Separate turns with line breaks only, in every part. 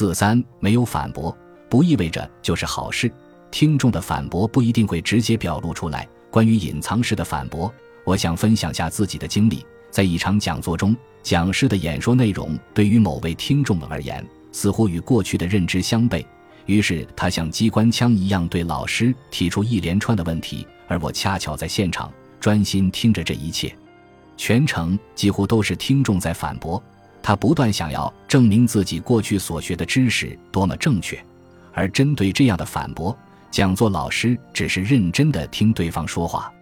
四三没有反驳，不意味着就是好事。听众的反驳不一定会直接表露出来。关于隐藏式的反驳，我想分享下自己的经历。在一场讲座中，讲师的演说内容对于某位听众而言，似乎与过去的认知相悖。于是他像机关枪一样对老师提出一连串的问题，而我恰巧在现场专心听着这一切。全程几乎都是听众在反驳，他不断想要证明自己过去所学的知识多么正确。而针对这样的反驳，讲座老师只是认真地听对方说话。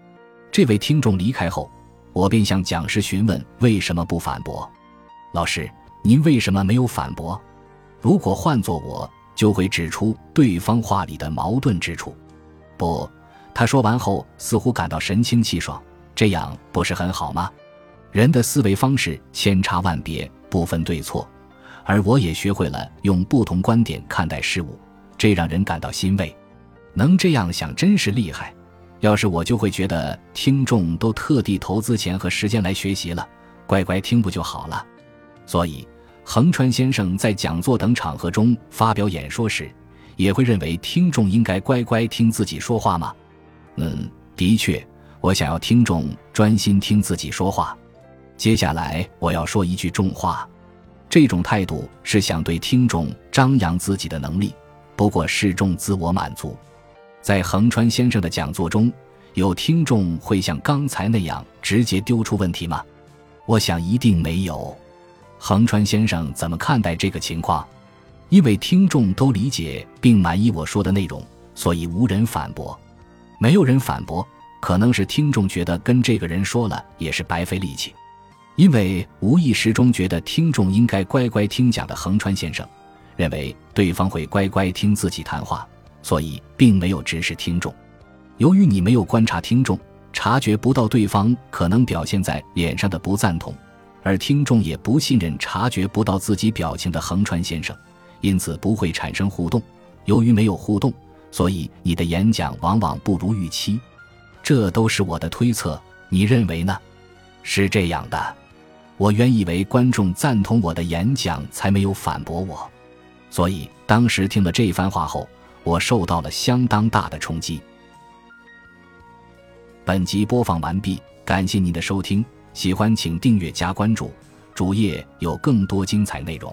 这位听众离开后，我便向讲师询问为什么不反驳。老师，您为什么没有反驳？如果换做我，就会指出对方话里的矛盾之处。不，他说完后似乎感到神清气爽，这样不是很好吗？人的思维方式千差万别，不分对错，而我也学会了用不同观点看待事物，这让人感到欣慰。能这样想真是厉害。要是我就会觉得听众都特地投资钱和时间来学习了，乖乖听不就好了？所以，横川先生在讲座等场合中发表演说时，也会认为听众应该乖乖听自己说话吗？嗯，的确，我想要听众专心听自己说话。接下来我要说一句重话，这种态度是想对听众张扬自己的能力，不过示众自我满足。在横川先生的讲座中，有听众会像刚才那样直接丢出问题吗？我想一定没有。横川先生怎么看待这个情况？因为听众都理解并满意我说的内容，所以无人反驳。没有人反驳，可能是听众觉得跟这个人说了也是白费力气。因为无意识中觉得听众应该乖乖听讲的横川先生，认为对方会乖乖听自己谈话，所以并没有直视听众。由于你没有观察听众，察觉不到对方可能表现在脸上的不赞同，而听众也不信任察觉不到自己表情的横川先生，因此不会产生互动。由于没有互动，所以你的演讲往往不如预期。这都是我的推测，你认为呢？是这样的。我原以为观众赞同我的演讲，才没有反驳我，所以当时听了这番话后，我受到了相当大的冲击。本集播放完毕，感谢您的收听，喜欢请订阅加关注，主页有更多精彩内容。